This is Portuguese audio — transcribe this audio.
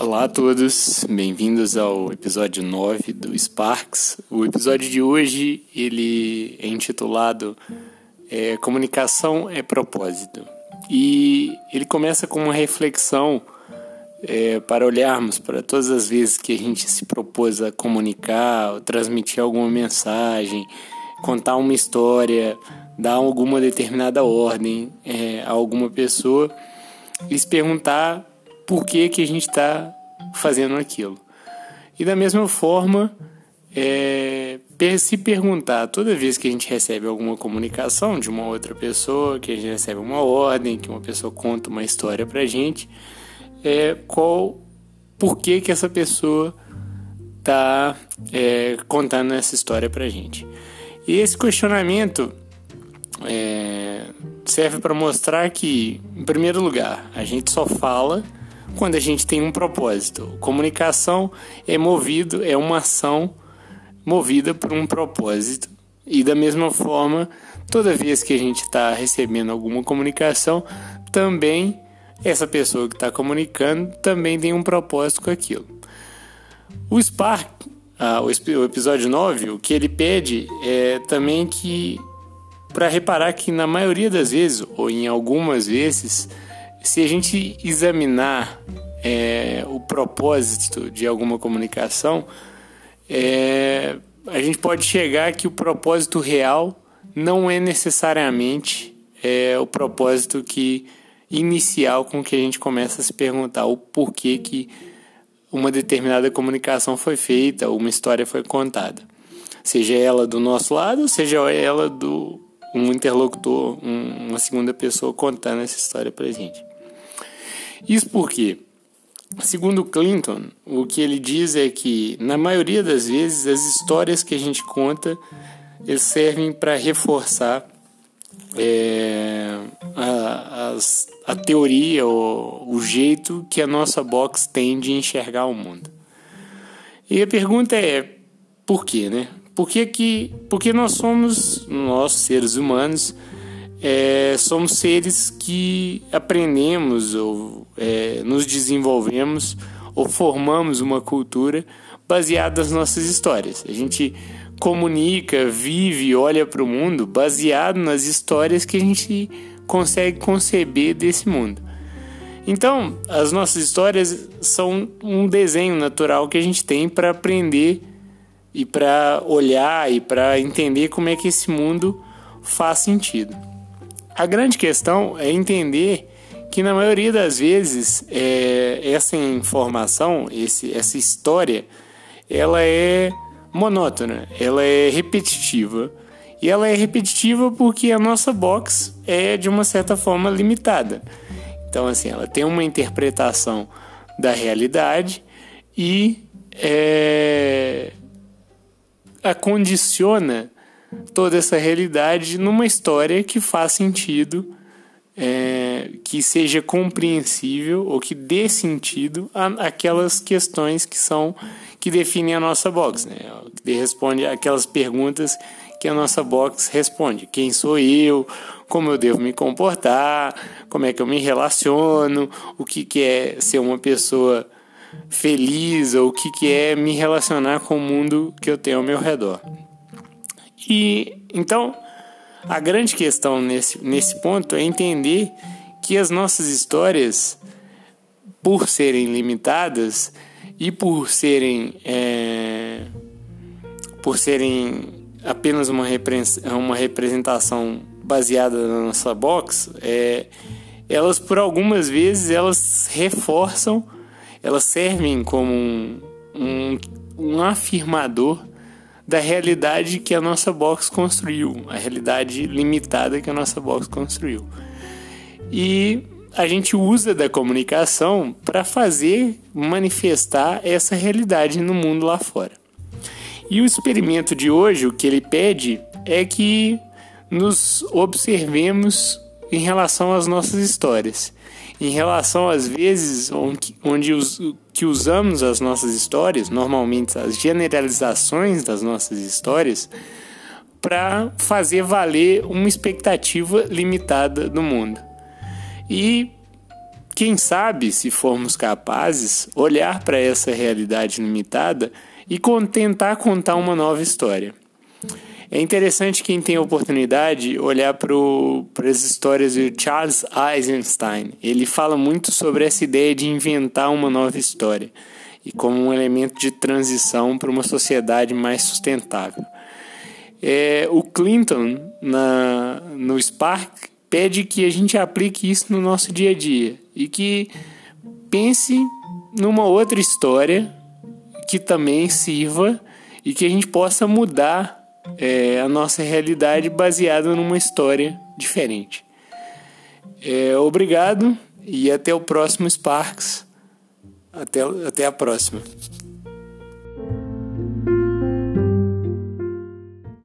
Olá a todos, bem-vindos ao episódio 9 do Sparks. O episódio de hoje ele é intitulado é, Comunicação é Propósito e ele começa com uma reflexão é, para olharmos para todas as vezes que a gente se propôs a comunicar, transmitir alguma mensagem, contar uma história, dar alguma determinada ordem é, a alguma pessoa e se perguntar por que, que a gente está fazendo aquilo. E da mesma forma, é, se perguntar toda vez que a gente recebe alguma comunicação de uma outra pessoa, que a gente recebe uma ordem, que uma pessoa conta uma história para a gente, é, qual, por que, que essa pessoa está é, contando essa história para a gente. E esse questionamento é, serve para mostrar que, em primeiro lugar, a gente só fala quando a gente tem um propósito. Comunicação é movido, é uma ação movida por um propósito. E da mesma forma, toda vez que a gente está recebendo alguma comunicação, também essa pessoa que está comunicando também tem um propósito com aquilo. O Spark, ah, o episódio 9, o que ele pede é também que, para reparar que na maioria das vezes, ou em algumas vezes, se a gente examinar é, o propósito de alguma comunicação, é, a gente pode chegar que o propósito real não é necessariamente é, o propósito que inicial com que a gente começa a se perguntar o porquê que uma determinada comunicação foi feita, uma história foi contada. Seja ela do nosso lado, seja ela do um interlocutor, um, uma segunda pessoa contando essa história pra gente. Isso porque, segundo Clinton, o que ele diz é que, na maioria das vezes, as histórias que a gente conta servem para reforçar é, a, as, a teoria ou o jeito que a nossa box tem de enxergar o mundo. E a pergunta é por quê, né? Por que, que porque nós somos, nós seres humanos, é, somos seres que aprendemos ou é, nos desenvolvemos ou formamos uma cultura baseada nas nossas histórias. A gente comunica, vive, olha para o mundo baseado nas histórias que a gente consegue conceber desse mundo. Então, as nossas histórias são um desenho natural que a gente tem para aprender e para olhar e para entender como é que esse mundo faz sentido. A grande questão é entender que na maioria das vezes é, essa informação, esse, essa história, ela é monótona, ela é repetitiva. E ela é repetitiva porque a nossa box é de uma certa forma limitada. Então, assim, ela tem uma interpretação da realidade e é, acondiciona toda essa realidade numa história que faz sentido, é, que seja compreensível ou que dê sentido àquelas questões que são que definem a nossa box, né? Que responde aquelas perguntas que a nossa box responde: quem sou eu, como eu devo me comportar, como é que eu me relaciono, o que, que é ser uma pessoa feliz? Ou o que, que é me relacionar com o mundo que eu tenho ao meu redor. E então a grande questão nesse, nesse ponto é entender que as nossas histórias, por serem limitadas e por serem é, por serem apenas uma, uma representação baseada na nossa box, é, elas por algumas vezes elas reforçam, elas servem como um, um, um afirmador da realidade que a nossa box construiu, a realidade limitada que a nossa box construiu. E a gente usa da comunicação para fazer manifestar essa realidade no mundo lá fora. E o experimento de hoje, o que ele pede é que nos observemos em relação às nossas histórias, em relação às vezes onde, onde que usamos as nossas histórias, normalmente as generalizações das nossas histórias, para fazer valer uma expectativa limitada do mundo. E quem sabe, se formos capazes, olhar para essa realidade limitada e tentar contar uma nova história. É interessante quem tem oportunidade olhar para as histórias de Charles Eisenstein. Ele fala muito sobre essa ideia de inventar uma nova história e como um elemento de transição para uma sociedade mais sustentável. É, o Clinton, na, no Spark, pede que a gente aplique isso no nosso dia a dia e que pense numa outra história que também sirva e que a gente possa mudar é, a nossa realidade baseada numa história diferente. É, obrigado e até o próximo Sparks. Até, até a próxima.